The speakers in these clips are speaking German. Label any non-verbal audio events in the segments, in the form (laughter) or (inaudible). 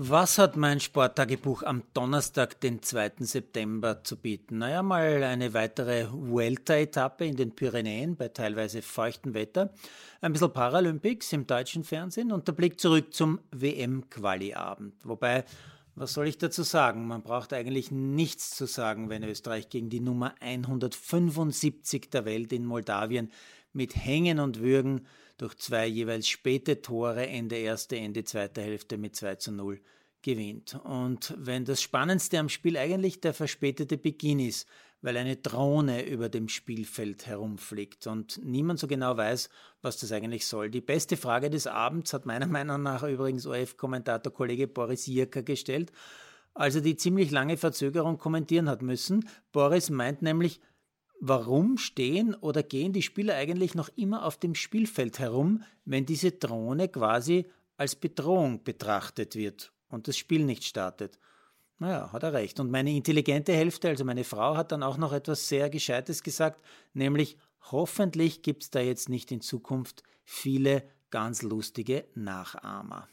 Was hat mein Sporttagebuch am Donnerstag, den 2. September, zu bieten? Naja, mal eine weitere Vuelta-Etappe in den Pyrenäen bei teilweise feuchtem Wetter, ein bisschen Paralympics im deutschen Fernsehen und der Blick zurück zum WM-Quali-Abend. Wobei, was soll ich dazu sagen? Man braucht eigentlich nichts zu sagen, wenn Österreich gegen die Nummer 175 der Welt in Moldawien mit Hängen und Würgen durch zwei jeweils späte Tore Ende erste, Ende zweite Hälfte mit 2 zu 0 gewinnt. Und wenn das Spannendste am Spiel eigentlich der verspätete Beginn ist, weil eine Drohne über dem Spielfeld herumfliegt und niemand so genau weiß, was das eigentlich soll. Die beste Frage des Abends hat meiner Meinung nach übrigens ORF-Kommentator Kollege Boris Jirka gestellt, als er die ziemlich lange Verzögerung kommentieren hat müssen. Boris meint nämlich, Warum stehen oder gehen die Spieler eigentlich noch immer auf dem Spielfeld herum, wenn diese Drohne quasi als Bedrohung betrachtet wird und das Spiel nicht startet? Naja, hat er recht. Und meine intelligente Hälfte, also meine Frau, hat dann auch noch etwas sehr Gescheites gesagt, nämlich hoffentlich gibt es da jetzt nicht in Zukunft viele ganz lustige Nachahmer.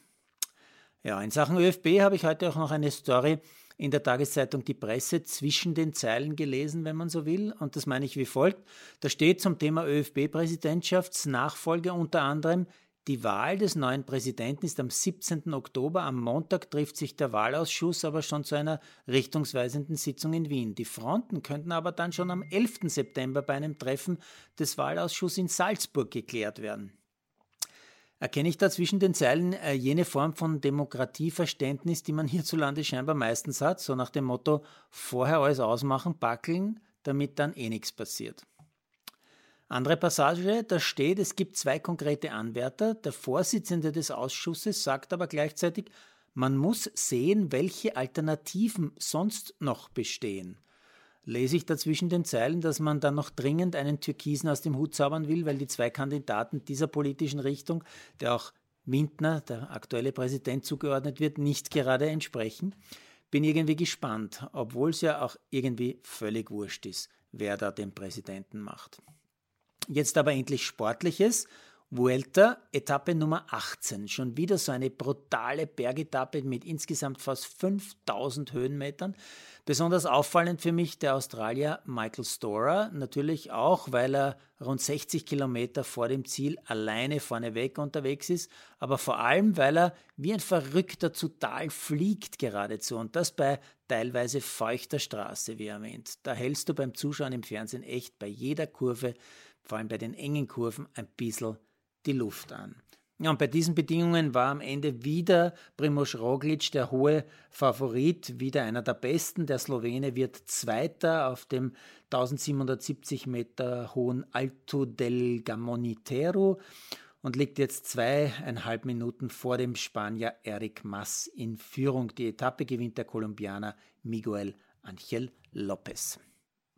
Ja, in Sachen ÖFB habe ich heute auch noch eine Story in der Tageszeitung Die Presse zwischen den Zeilen gelesen, wenn man so will. Und das meine ich wie folgt. Da steht zum Thema ÖFB-Präsidentschaftsnachfolge unter anderem, die Wahl des neuen Präsidenten ist am 17. Oktober. Am Montag trifft sich der Wahlausschuss aber schon zu einer richtungsweisenden Sitzung in Wien. Die Fronten könnten aber dann schon am 11. September bei einem Treffen des Wahlausschusses in Salzburg geklärt werden. Erkenne ich da zwischen den Zeilen äh, jene Form von Demokratieverständnis, die man (laughs) hierzulande scheinbar meistens hat, so nach dem Motto, vorher alles ausmachen, backeln, damit dann eh nichts passiert. Andere Passage, da steht, es gibt zwei konkrete Anwärter. Der Vorsitzende des Ausschusses sagt aber gleichzeitig, man muss sehen, welche Alternativen sonst noch bestehen lese ich dazwischen den Zeilen, dass man dann noch dringend einen Türkisen aus dem Hut zaubern will, weil die zwei Kandidaten dieser politischen Richtung, der auch Windner, der aktuelle Präsident, zugeordnet wird, nicht gerade entsprechen. Bin irgendwie gespannt, obwohl es ja auch irgendwie völlig wurscht ist, wer da den Präsidenten macht. Jetzt aber endlich Sportliches. Vuelta, Etappe Nummer 18. Schon wieder so eine brutale Bergetappe mit insgesamt fast 5000 Höhenmetern. Besonders auffallend für mich der Australier Michael Storer, natürlich auch, weil er rund 60 Kilometer vor dem Ziel alleine vorneweg unterwegs ist, aber vor allem, weil er wie ein Verrückter zu Tal fliegt geradezu und das bei teilweise feuchter Straße, wie erwähnt. Da hältst du beim Zuschauen im Fernsehen echt bei jeder Kurve, vor allem bei den engen Kurven, ein bisschen die Luft an. Ja, und bei diesen Bedingungen war am Ende wieder Primoz Roglic der hohe Favorit, wieder einer der besten. Der Slowene wird Zweiter auf dem 1770 Meter hohen Alto del Gamonitero und liegt jetzt zweieinhalb Minuten vor dem Spanier Eric Mas in Führung. Die Etappe gewinnt der Kolumbianer Miguel Angel Lopez.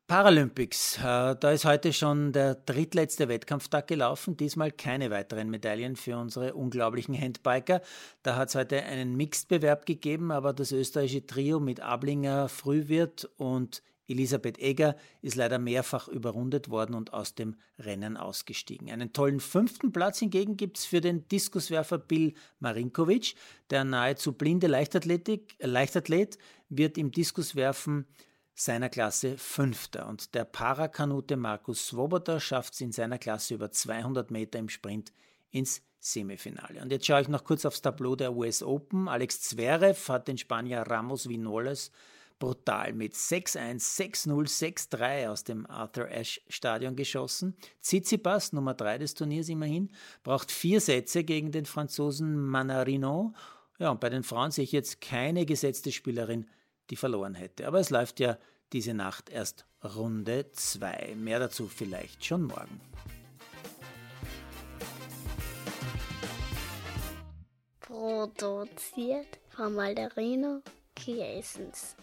Paralympics. Äh, da ist heute schon der drittletzte Wettkampftag gelaufen. Diesmal keine weiteren Medaillen für unsere unglaublichen Handbiker. Da hat es heute einen Mixed-Bewerb gegeben, aber das österreichische Trio mit Ablinger Frühwirt und Elisabeth Egger ist leider mehrfach überrundet worden und aus dem Rennen ausgestiegen. Einen tollen fünften Platz hingegen gibt es für den Diskuswerfer Bill Marinkovic. Der nahezu blinde Leichtathletik, Leichtathlet wird im Diskuswerfen seiner Klasse Fünfter und der Parakanute Markus Swoboda schafft es in seiner Klasse über 200 Meter im Sprint ins Semifinale. Und jetzt schaue ich noch kurz aufs Tableau der US Open. Alex Zverev hat den Spanier Ramos Vinoles brutal mit 6-1, 6-0, 6-3 aus dem Arthur Ashe Stadion geschossen. Tsitsipas, Nummer 3 des Turniers immerhin, braucht vier Sätze gegen den Franzosen Manarino. Ja, und bei den Frauen sehe ich jetzt keine gesetzte Spielerin die verloren hätte. Aber es läuft ja diese Nacht erst Runde 2. Mehr dazu vielleicht schon morgen. Produziert von Malderino Kiesens.